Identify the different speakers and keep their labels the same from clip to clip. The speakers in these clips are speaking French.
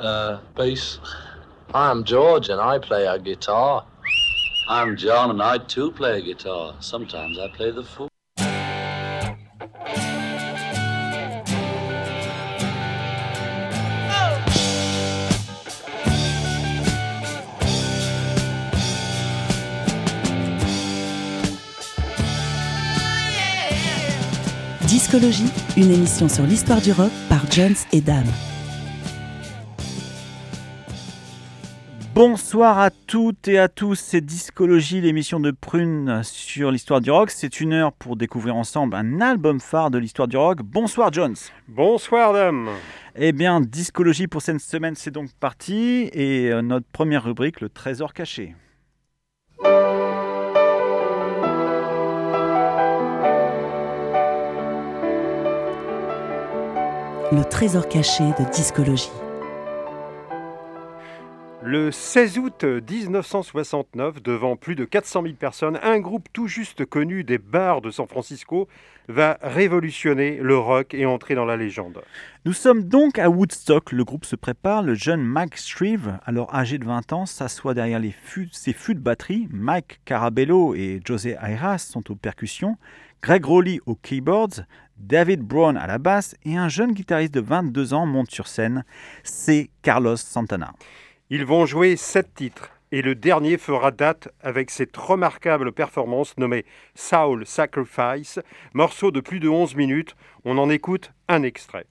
Speaker 1: Uh, bass.
Speaker 2: I'm George and I play a guitar.
Speaker 3: I'm John and I too play a guitar. Sometimes I play the fool.
Speaker 4: Discologie, une émission sur l'histoire du rock par Jones et Dame.
Speaker 5: Bonsoir à toutes et à tous, c'est Discologie, l'émission de Prune sur l'histoire du rock. C'est une heure pour découvrir ensemble un album phare de l'histoire du rock. Bonsoir Jones.
Speaker 6: Bonsoir Dame.
Speaker 5: Eh bien, Discologie pour cette semaine, c'est donc parti. Et euh, notre première rubrique, le trésor caché.
Speaker 4: Le trésor caché de Discologie.
Speaker 6: Le 16 août 1969, devant plus de 400 000 personnes, un groupe tout juste connu des bars de San Francisco va révolutionner le rock et entrer dans la légende.
Speaker 5: Nous sommes donc à Woodstock. Le groupe se prépare. Le jeune Mike Shreve, alors âgé de 20 ans, s'assoit derrière ses fûts de batterie. Mike Carabello et José Ayras sont aux percussions. Greg Rowley aux keyboards. David Brown à la basse. Et un jeune guitariste de 22 ans monte sur scène. C'est Carlos Santana.
Speaker 6: Ils vont jouer sept titres et le dernier fera date avec cette remarquable performance nommée Soul Sacrifice, morceau de plus de 11 minutes. On en écoute un extrait.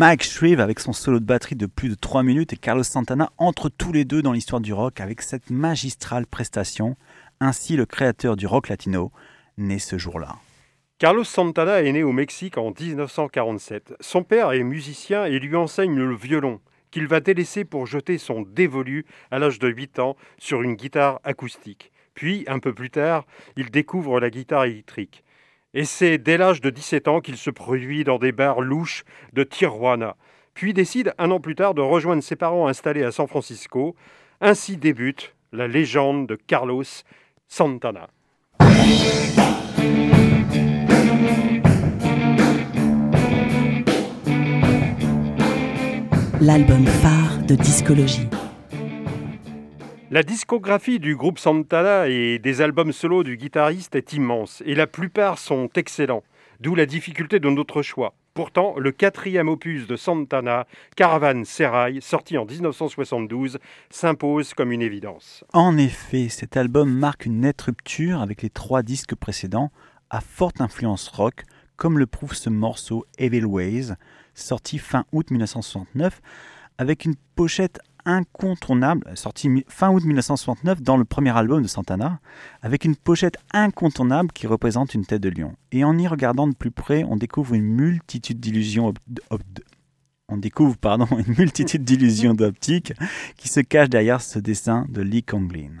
Speaker 5: Mike Shreve avec son solo de batterie de plus de 3 minutes et Carlos Santana entrent tous les deux dans l'histoire du rock avec cette magistrale prestation. Ainsi, le créateur du rock latino naît ce jour-là.
Speaker 6: Carlos Santana est né au Mexique en 1947. Son père est musicien et lui enseigne le violon, qu'il va délaisser pour jeter son dévolu à l'âge de 8 ans sur une guitare acoustique. Puis, un peu plus tard, il découvre la guitare électrique. Et c'est dès l'âge de 17 ans qu'il se produit dans des bars louches de Tijuana, puis décide un an plus tard de rejoindre ses parents installés à San Francisco. Ainsi débute la légende de Carlos Santana.
Speaker 4: L'album phare de discologie.
Speaker 6: La discographie du groupe Santana et des albums solo du guitariste est immense, et la plupart sont excellents, d'où la difficulté de notre choix. Pourtant, le quatrième opus de Santana, Caravan Serai, sorti en 1972, s'impose comme une évidence.
Speaker 5: En effet, cet album marque une nette rupture avec les trois disques précédents, à forte influence rock, comme le prouve ce morceau Evil Ways, sorti fin août 1969, avec une pochette incontournable, sorti fin août 1969 dans le premier album de Santana, avec une pochette incontournable qui représente une tête de lion. Et en y regardant de plus près, on découvre une multitude d'illusions on d'optique qui se cachent derrière ce dessin de Lee Conglin.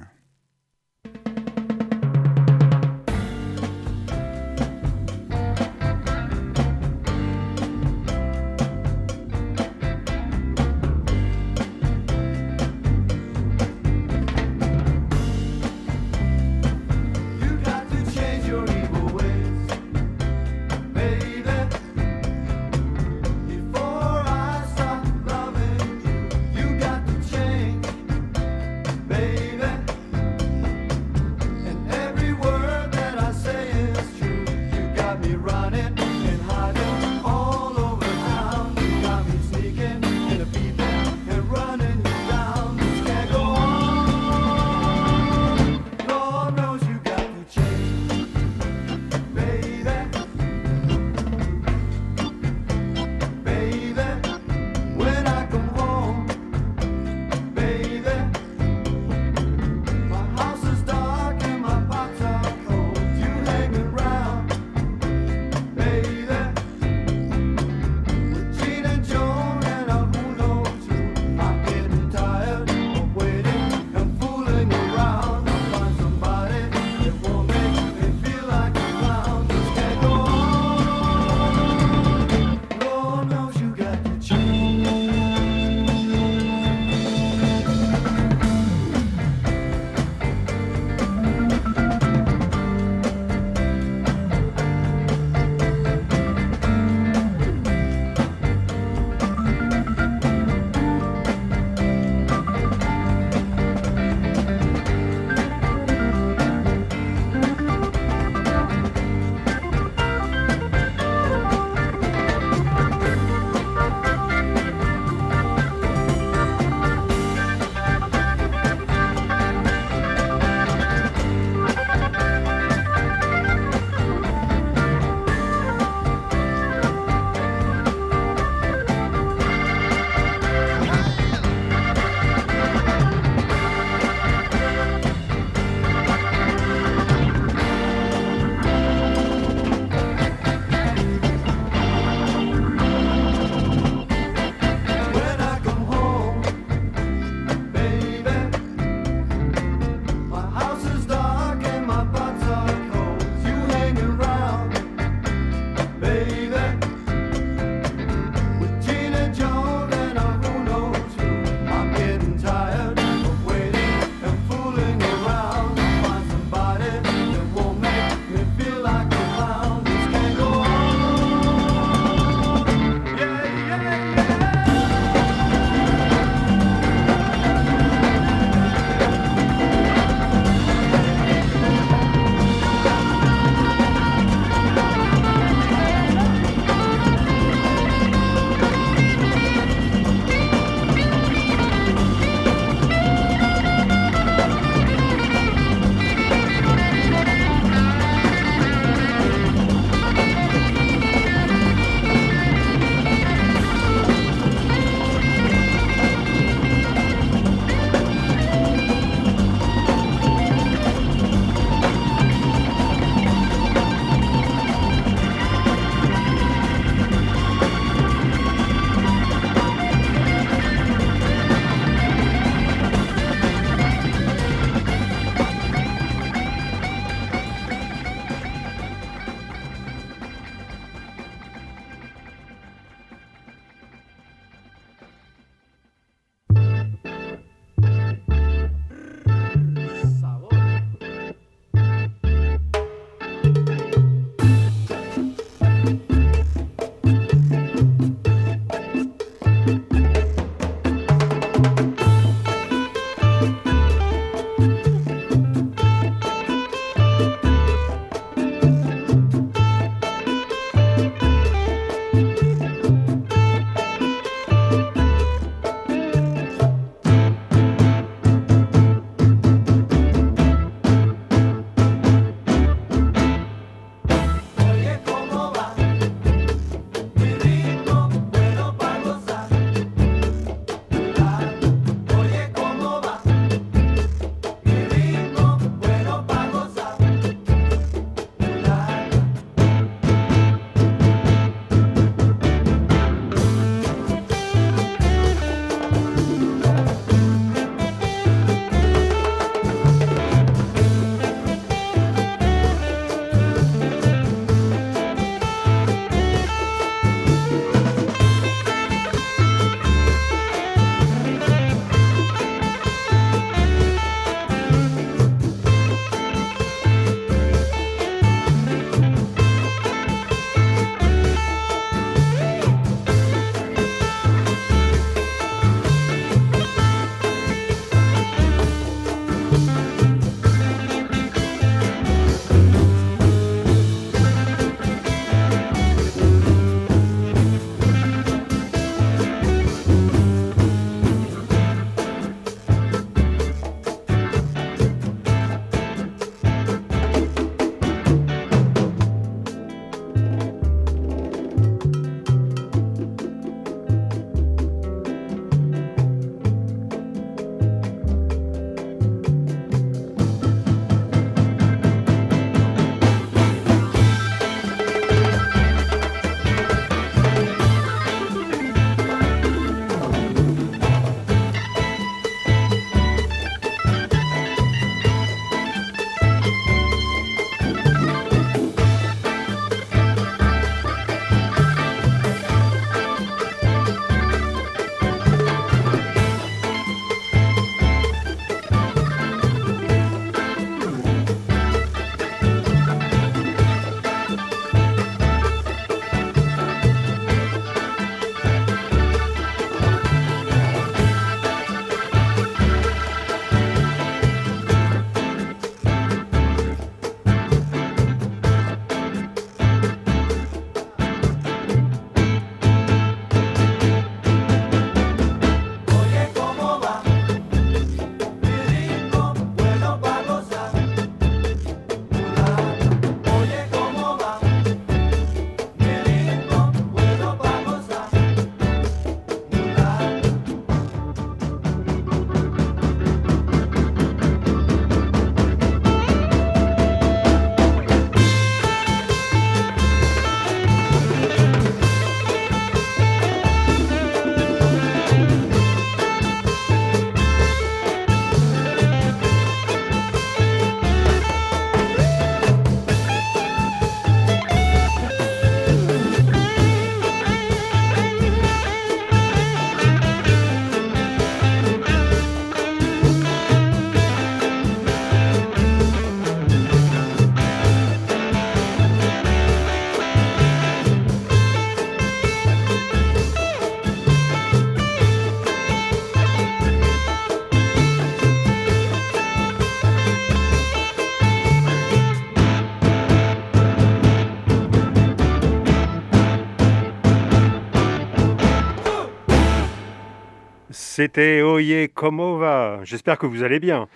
Speaker 6: C'était Oye Como va? J'espère que vous allez bien.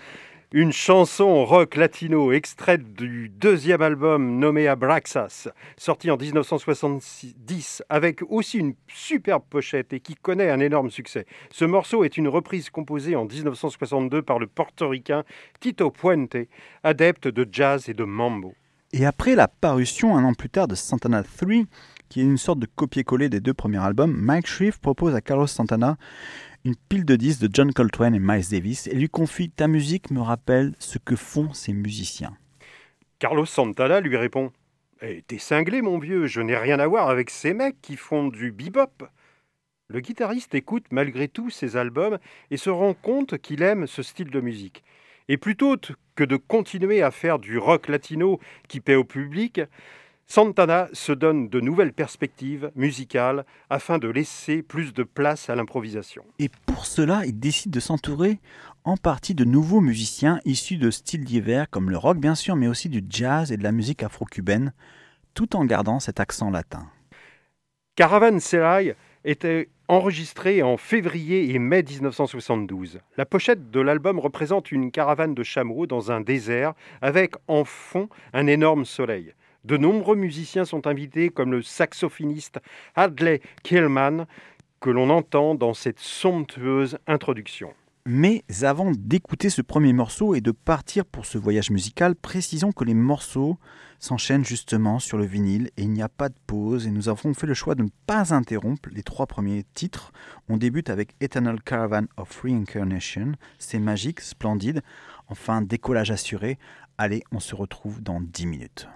Speaker 6: Une chanson rock latino extraite du deuxième album nommé Abraxas, sorti en 1970 avec aussi une superbe pochette et qui connaît un énorme succès. Ce morceau est une reprise composée en 1962 par le portoricain Tito Puente, adepte de jazz et de mambo.
Speaker 5: Et après la parution un an plus tard de Santana 3, qui est une sorte de copier-coller des deux premiers albums, Mike Shreve propose à Carlos Santana une pile de disques de John Coltrane et Miles Davis et lui confie Ta musique me rappelle ce que font ces musiciens.
Speaker 6: Carlos Santana lui répond eh, T'es cinglé, mon vieux, je n'ai rien à voir avec ces mecs qui font du bebop. Le guitariste écoute malgré tout ses albums et se rend compte qu'il aime ce style de musique. Et plutôt que de continuer à faire du rock latino qui paie au public, Santana se donne de nouvelles perspectives musicales afin de laisser plus de place à l'improvisation.
Speaker 5: Et pour cela, il décide de s'entourer en partie de nouveaux musiciens issus de styles divers comme le rock bien sûr, mais aussi du jazz et de la musique afro-cubaine, tout en gardant cet accent latin.
Speaker 6: Caravan Serai était enregistré en février et mai 1972. La pochette de l'album représente une caravane de chameaux dans un désert avec en fond un énorme soleil. De nombreux musiciens sont invités, comme le saxophoniste Hadley Killman, que l'on entend dans cette somptueuse introduction.
Speaker 5: Mais avant d'écouter ce premier morceau et de partir pour ce voyage musical, précisons que les morceaux s'enchaînent justement sur le vinyle et il n'y a pas de pause et nous avons fait le choix de ne pas interrompre les trois premiers titres. On débute avec Eternal Caravan of Reincarnation, c'est magique, splendide, enfin décollage assuré. Allez, on se retrouve dans 10 minutes.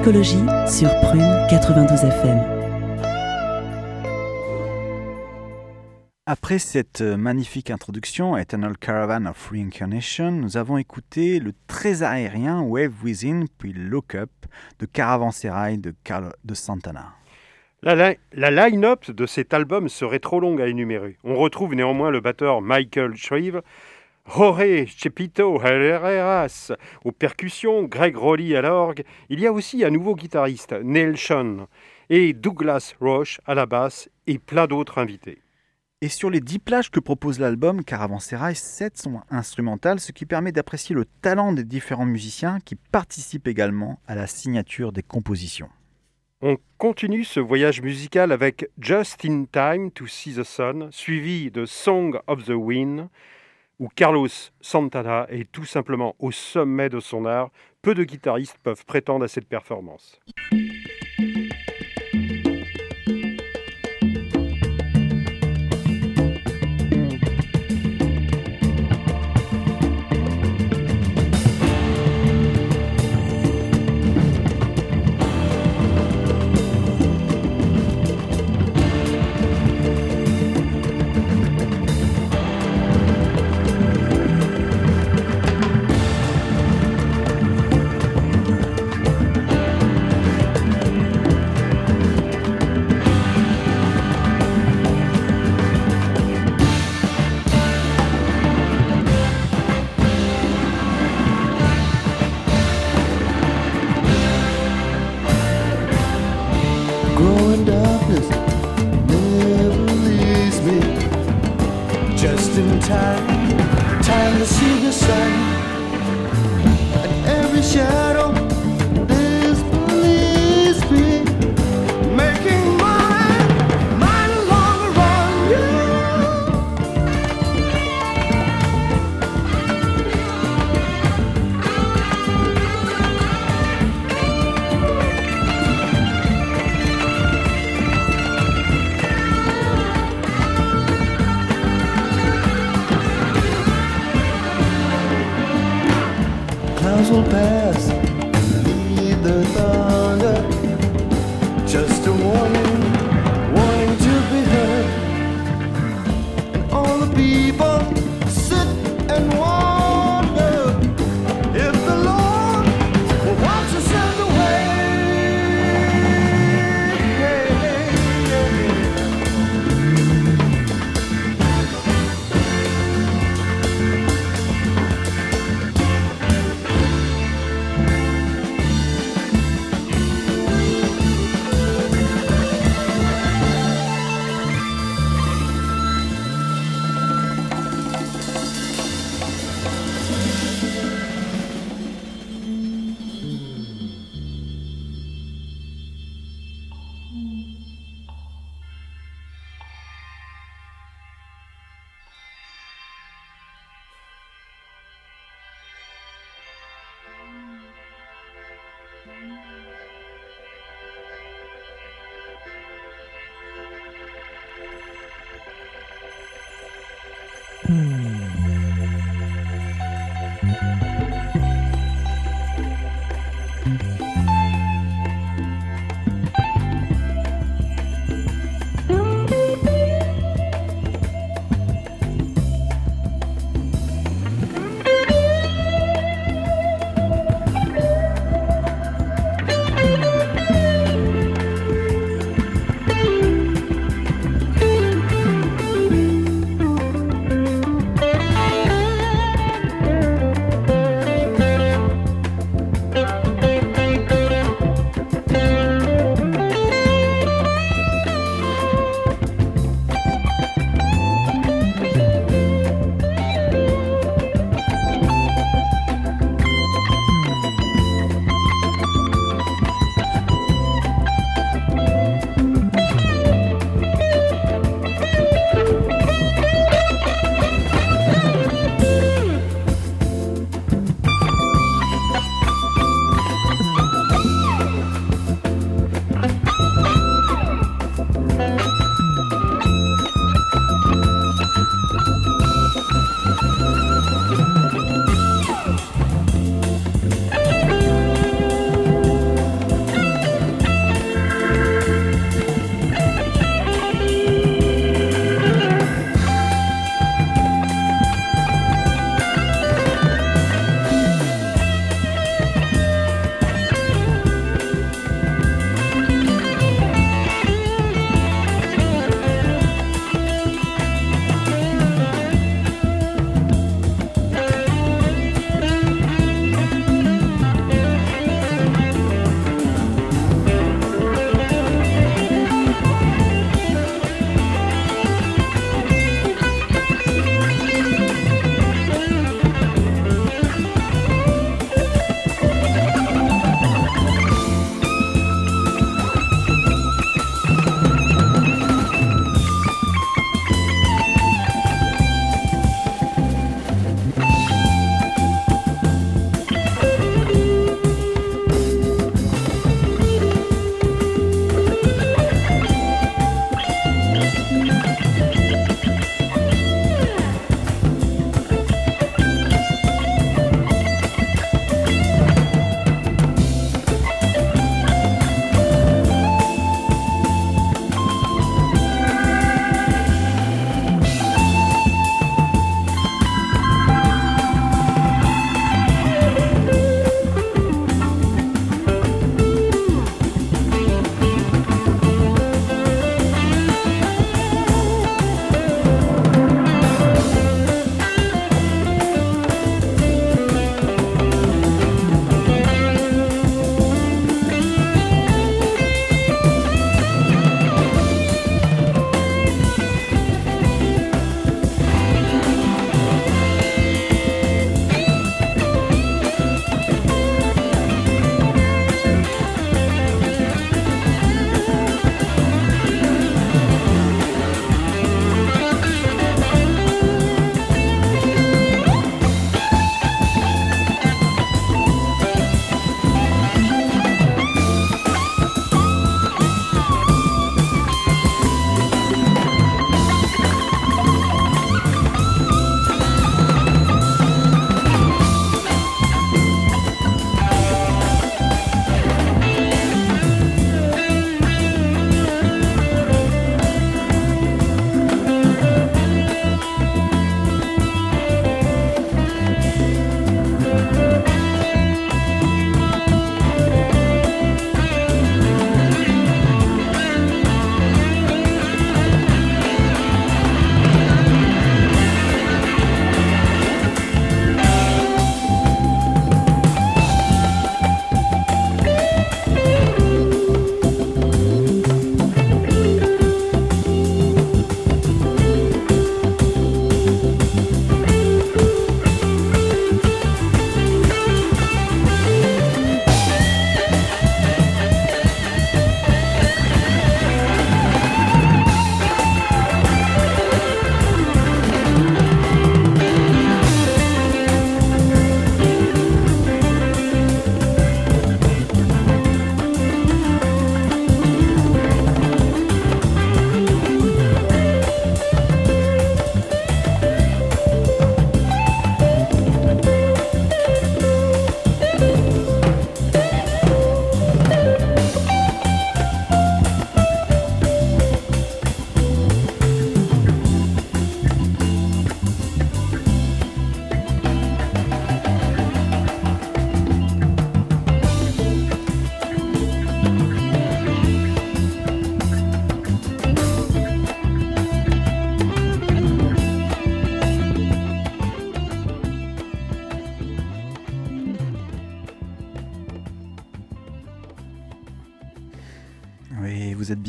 Speaker 4: Discologie sur Prune 92 FM.
Speaker 5: Après cette magnifique introduction, Eternal Caravan of Reincarnation, nous avons écouté le très aérien Wave Within puis Look Up de Caravanserai de Carlo de Santana.
Speaker 6: La, la line-up de cet album serait trop longue à énumérer. On retrouve néanmoins le batteur Michael Shreve, Jorge Chepito Herreras aux percussions, Greg Rowley à l'orgue. Il y a aussi un nouveau guitariste, Neil Sean, et Douglas Roche à la basse et plein d'autres invités.
Speaker 5: Et sur les 10 plages que propose l'album, Caravanserai, 7 sont instrumentales, ce qui permet d'apprécier le talent des différents musiciens qui participent également à la signature des compositions.
Speaker 6: On continue ce voyage musical avec Just in Time to See the Sun, suivi de Song of the Wind, où Carlos Santana est tout simplement au sommet de son art. Peu de guitaristes peuvent prétendre à cette performance.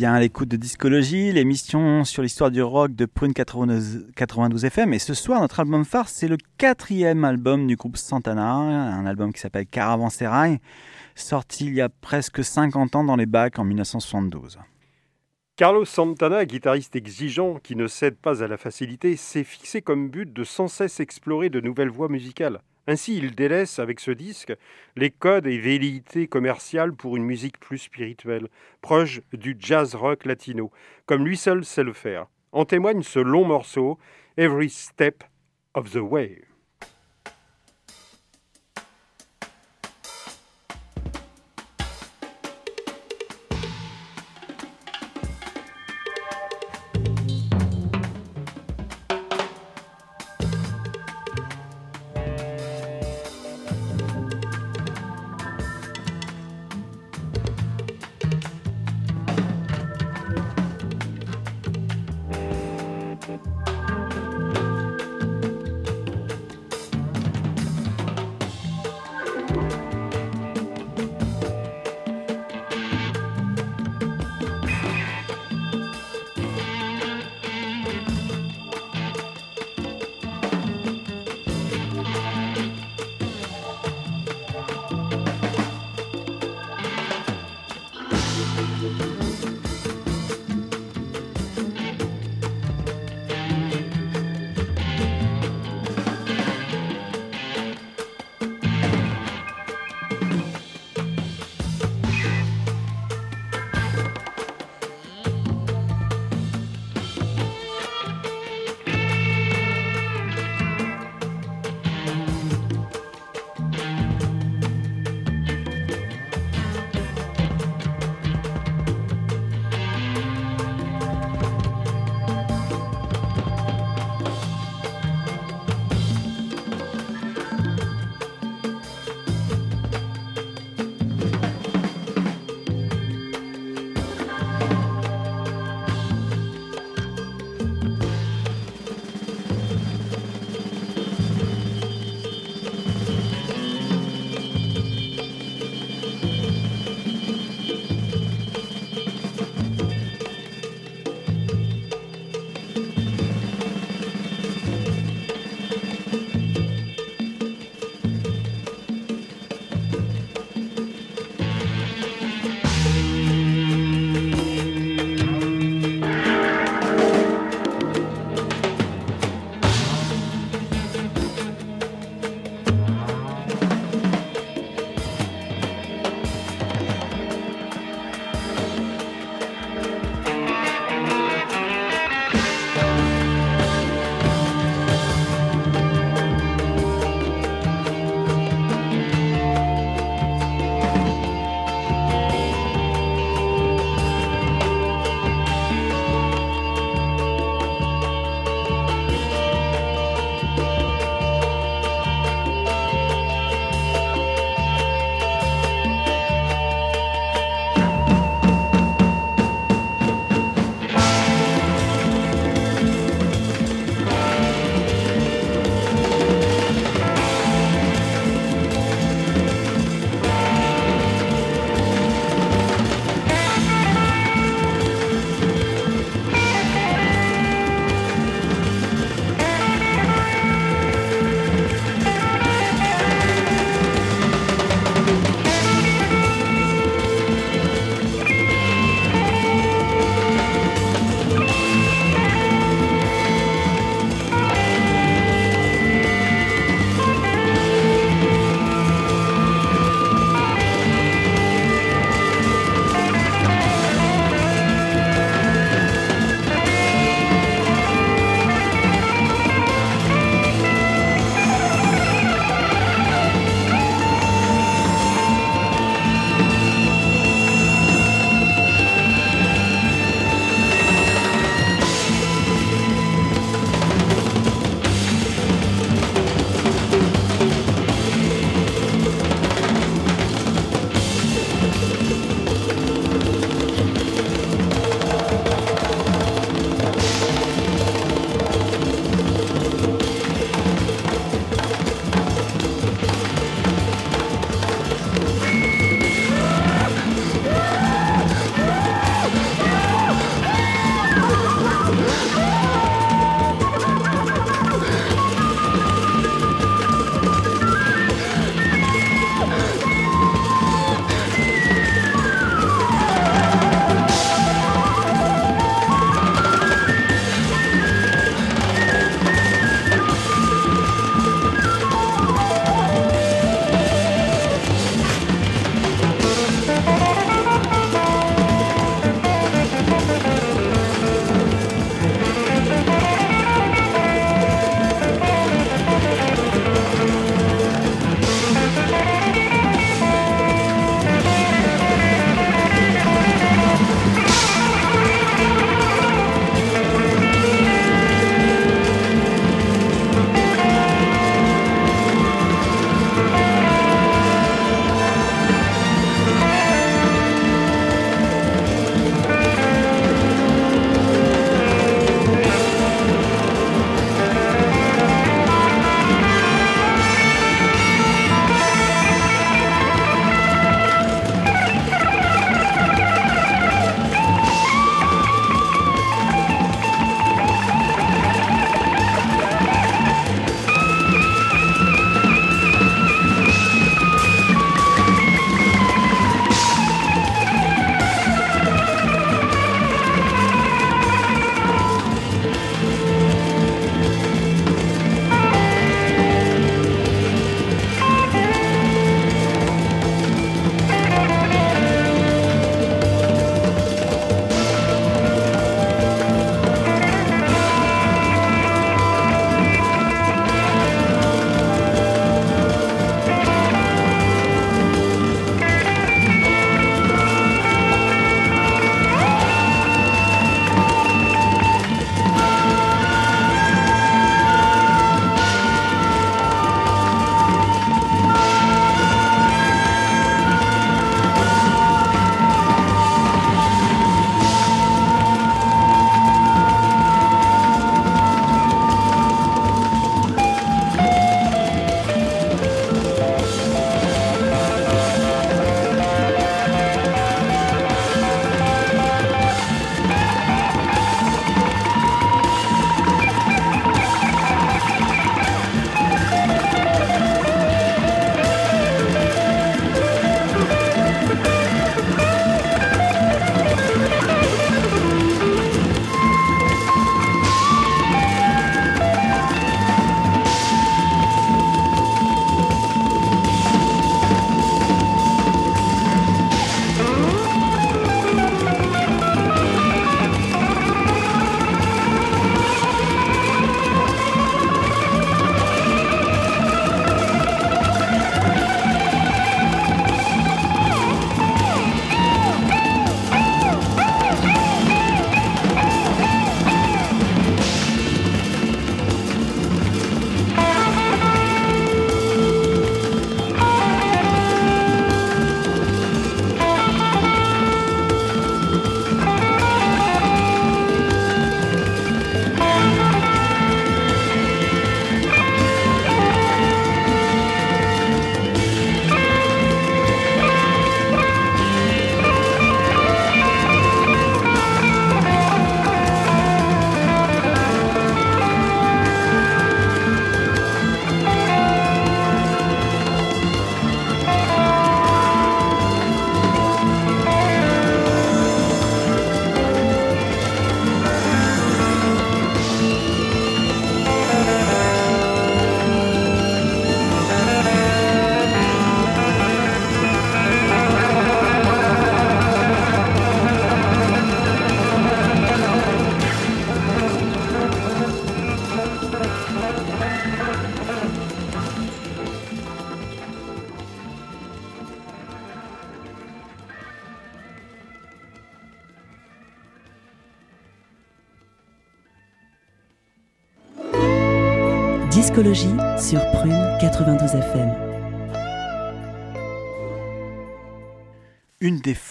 Speaker 5: Bien à l'écoute de Discologie, l'émission sur l'histoire du rock de Prune 92, FM. Et ce soir, notre album phare, c'est le quatrième album du groupe Santana, un album qui s'appelle Caravansérail, sorti il y a presque 50 ans dans les bacs en 1972.
Speaker 6: Carlos Santana, guitariste exigeant qui ne cède pas à la facilité, s'est fixé comme but de sans cesse explorer de nouvelles voies musicales. Ainsi, il délaisse avec ce disque les codes et velléités commerciales pour une musique plus spirituelle, proche du jazz rock latino, comme lui seul sait le faire. En témoigne ce long morceau, Every Step of the Way.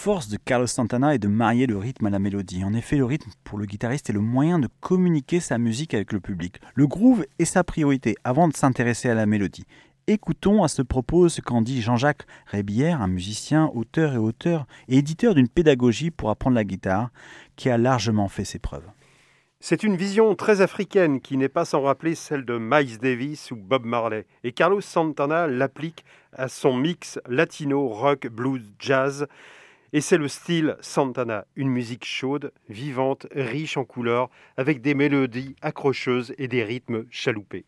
Speaker 5: Forces de Carlos Santana est de marier le rythme à la mélodie. En effet, le rythme pour le guitariste est le moyen de communiquer sa musique avec le public. Le groove est sa priorité avant de s'intéresser à la mélodie. Écoutons à ce propos ce qu'en dit Jean-Jacques Rébière, un musicien, auteur et auteur et éditeur d'une pédagogie pour apprendre la guitare, qui a largement fait ses preuves.
Speaker 7: C'est une vision très africaine qui n'est pas sans rappeler celle de Miles Davis ou Bob Marley. Et Carlos Santana l'applique à son mix latino, rock, blues, jazz. Et c'est le style Santana, une musique chaude, vivante, riche en couleurs, avec des mélodies accrocheuses et des rythmes chaloupés.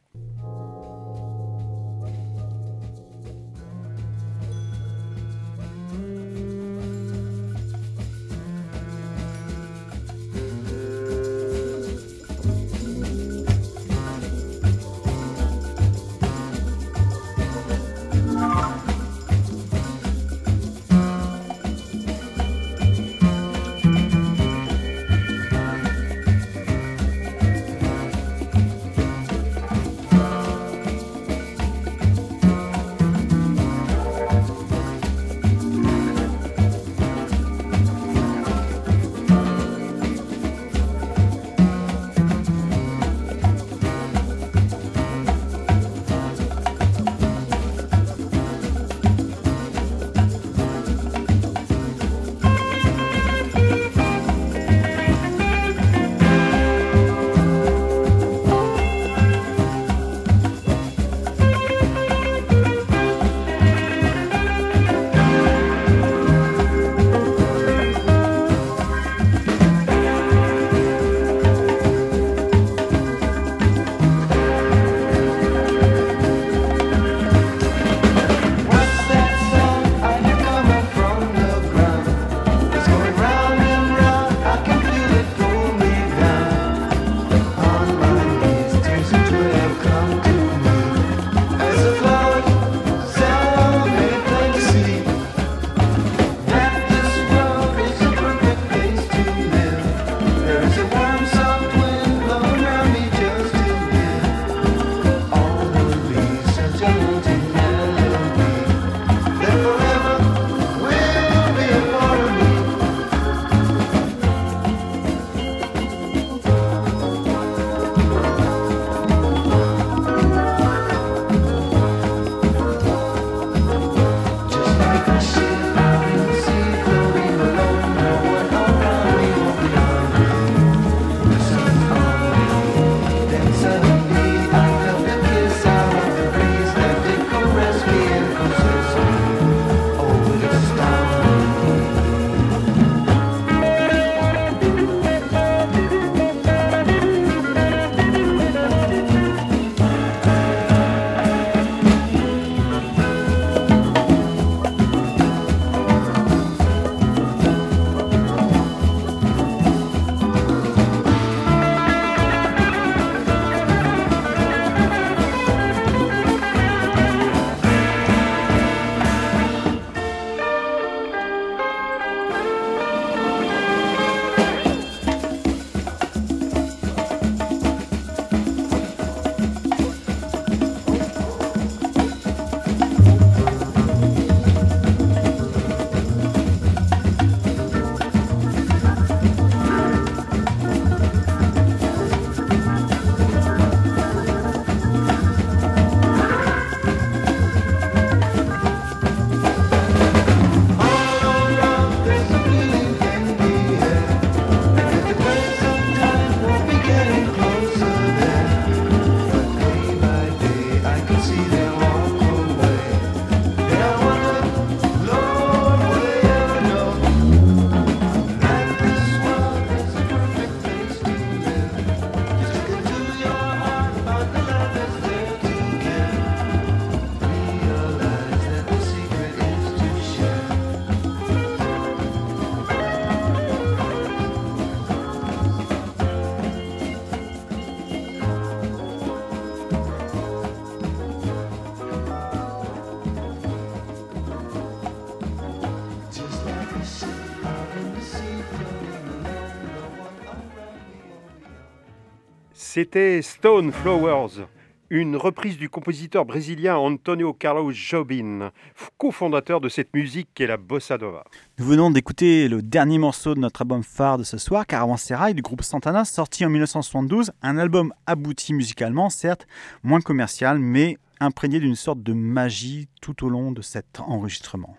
Speaker 7: C'était Stone Flowers,
Speaker 6: une reprise du compositeur brésilien Antonio Carlos Jobim, cofondateur de cette musique qui est la bossa nova.
Speaker 5: Nous venons d'écouter le dernier morceau de notre album phare de ce soir, Caravanserai du groupe Santana, sorti en 1972, un album abouti musicalement, certes, moins commercial, mais imprégné d'une sorte de magie tout au long de cet enregistrement.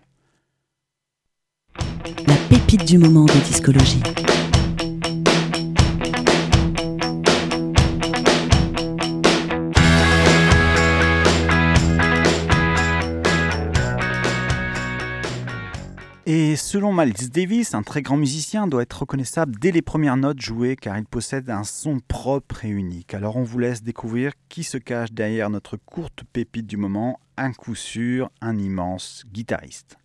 Speaker 4: La pépite du moment de discologie.
Speaker 5: Selon Miles Davis, un très grand musicien doit être reconnaissable dès les premières notes jouées car il possède un son propre et unique. Alors on vous laisse découvrir qui se cache derrière notre courte pépite du moment, un coup sûr, un immense guitariste.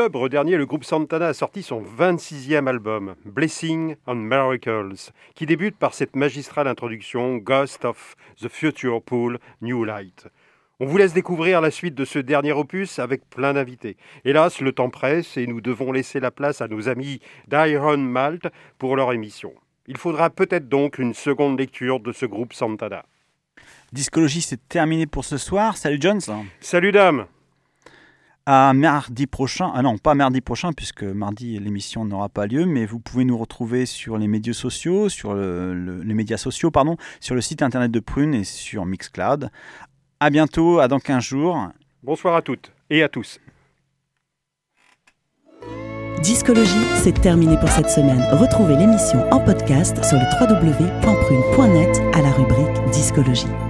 Speaker 6: Octobre dernier, le groupe Santana a sorti son 26e album, Blessing on Miracles, qui débute par cette magistrale introduction Ghost of the Future Pool New Light. On vous laisse découvrir la suite de ce dernier opus avec plein d'invités. Hélas, le temps presse et nous devons laisser la place à nos amis d'Iron Malt pour leur émission. Il faudra peut-être donc une seconde lecture de ce groupe Santana.
Speaker 5: Discologie, c'est terminé pour ce soir. Salut Jones.
Speaker 6: Salut dame
Speaker 5: à mardi prochain. Ah non, pas mardi prochain, puisque mardi, l'émission n'aura pas lieu, mais vous pouvez nous retrouver sur les médias sociaux, sur le, les médias sociaux, pardon, sur le site internet de Prune et sur Mixcloud. À bientôt, à dans 15 jours.
Speaker 6: Bonsoir à toutes et à tous.
Speaker 4: Discologie, c'est terminé pour cette semaine. Retrouvez l'émission en podcast sur le www.prune.net à la rubrique Discologie.